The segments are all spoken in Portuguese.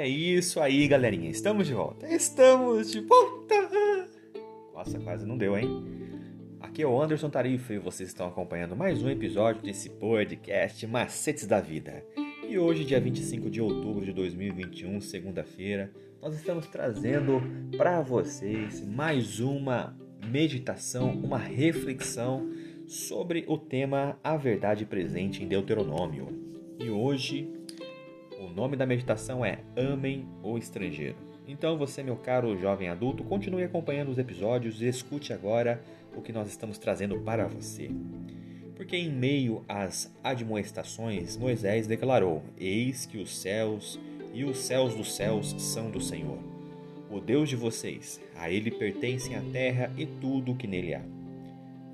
isso aí, galerinha. Estamos de volta. Estamos de volta. Nossa, quase não deu, hein? Aqui é o Anderson Tarifa e vocês estão acompanhando mais um episódio desse podcast Macetes da Vida. E hoje, dia 25 de outubro de 2021, segunda-feira, nós estamos trazendo para vocês mais uma meditação, uma reflexão sobre o tema A Verdade Presente em Deuteronômio. E hoje o nome da meditação é Amem o Estrangeiro. Então você, meu caro jovem adulto, continue acompanhando os episódios e escute agora o que nós estamos trazendo para você. Porque em meio às admoestações, Moisés declarou: Eis que os céus e os céus dos céus são do Senhor, o Deus de vocês. A ele pertencem a terra e tudo o que nele há.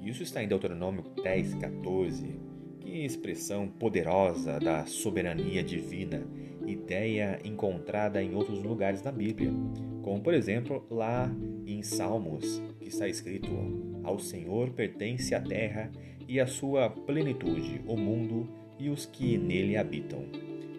Isso está em Deuteronômio 10, 14. Que expressão poderosa da soberania divina, ideia encontrada em outros lugares da Bíblia, como por exemplo lá em Salmos, que está escrito: Ao Senhor pertence a terra e a sua plenitude, o mundo e os que nele habitam.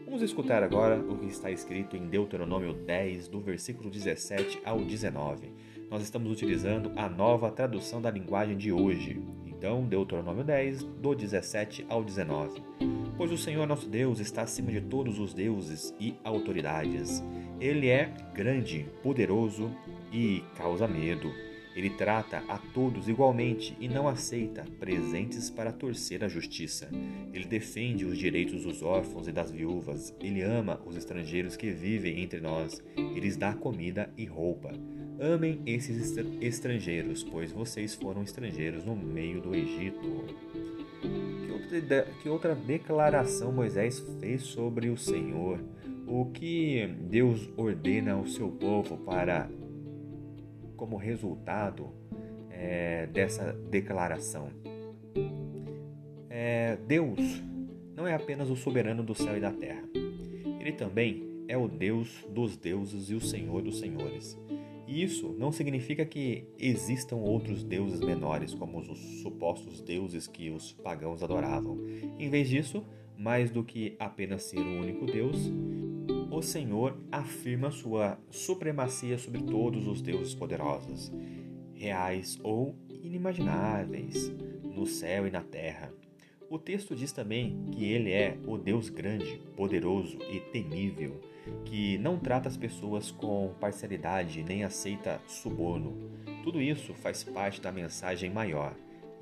Vamos escutar agora o que está escrito em Deuteronômio 10, do versículo 17 ao 19. Nós estamos utilizando a nova tradução da linguagem de hoje, então, Deuteronômio 10, do 17 ao 19. Pois o Senhor nosso Deus está acima de todos os deuses e autoridades. Ele é grande, poderoso e causa medo. Ele trata a todos igualmente e não aceita presentes para torcer a justiça. Ele defende os direitos dos órfãos e das viúvas. Ele ama os estrangeiros que vivem entre nós. Ele lhes dá comida e roupa. Amem esses estrangeiros, pois vocês foram estrangeiros no meio do Egito. Que outra, que outra declaração Moisés fez sobre o Senhor? O que Deus ordena ao seu povo para, como resultado é, dessa declaração? É, Deus não é apenas o soberano do céu e da terra. Ele também é o Deus dos deuses e o Senhor dos senhores. Isso não significa que existam outros deuses menores, como os supostos deuses que os pagãos adoravam. Em vez disso, mais do que apenas ser o único Deus, o Senhor afirma sua supremacia sobre todos os deuses poderosos, reais ou inimagináveis, no céu e na terra. O texto diz também que ele é o Deus grande, poderoso e temível, que não trata as pessoas com parcialidade nem aceita suborno. Tudo isso faz parte da mensagem maior.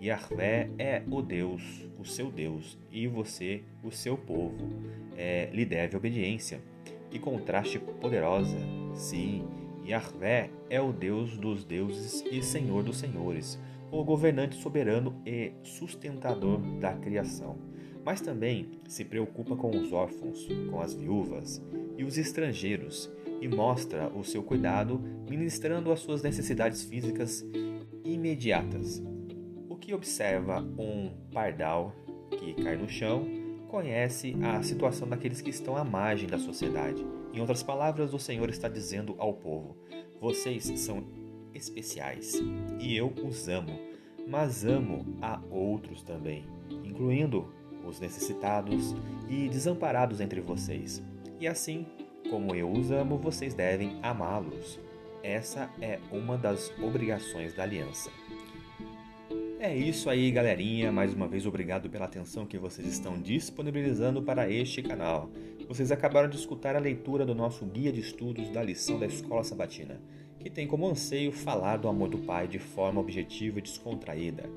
Yahvé é o Deus, o seu Deus, e você, o seu povo, é, lhe deve obediência. Que contraste poderosa! Sim, Yahvé é o Deus dos deuses e Senhor dos senhores o governante soberano e sustentador da criação, mas também se preocupa com os órfãos, com as viúvas e os estrangeiros e mostra o seu cuidado ministrando as suas necessidades físicas imediatas. O que observa um pardal que cai no chão conhece a situação daqueles que estão à margem da sociedade. Em outras palavras, o Senhor está dizendo ao povo: vocês são especiais e eu os amo, mas amo a outros também, incluindo os necessitados e desamparados entre vocês. E assim como eu os amo, vocês devem amá-los. Essa é uma das obrigações da aliança. É isso aí, galerinha. Mais uma vez, obrigado pela atenção que vocês estão disponibilizando para este canal. Vocês acabaram de escutar a leitura do nosso guia de estudos da lição da Escola Sabatina que tem como anseio falar do amor do Pai de forma objetiva e descontraída.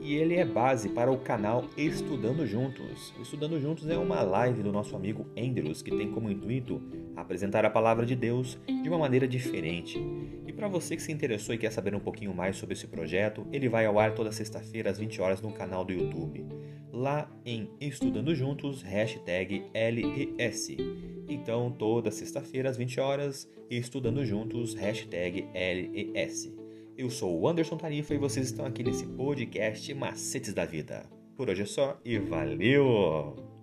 E ele é base para o canal Estudando Juntos. Estudando Juntos é uma live do nosso amigo Enderos que tem como intuito apresentar a palavra de Deus de uma maneira diferente. E para você que se interessou e quer saber um pouquinho mais sobre esse projeto, ele vai ao ar toda sexta-feira às 20 horas no canal do YouTube. Lá em Estudando Juntos, hashtag LES. Então, toda sexta-feira às 20 horas, estudando juntos, hashtag LES. Eu sou o Anderson Tarifa e vocês estão aqui nesse podcast Macetes da Vida. Por hoje é só e valeu!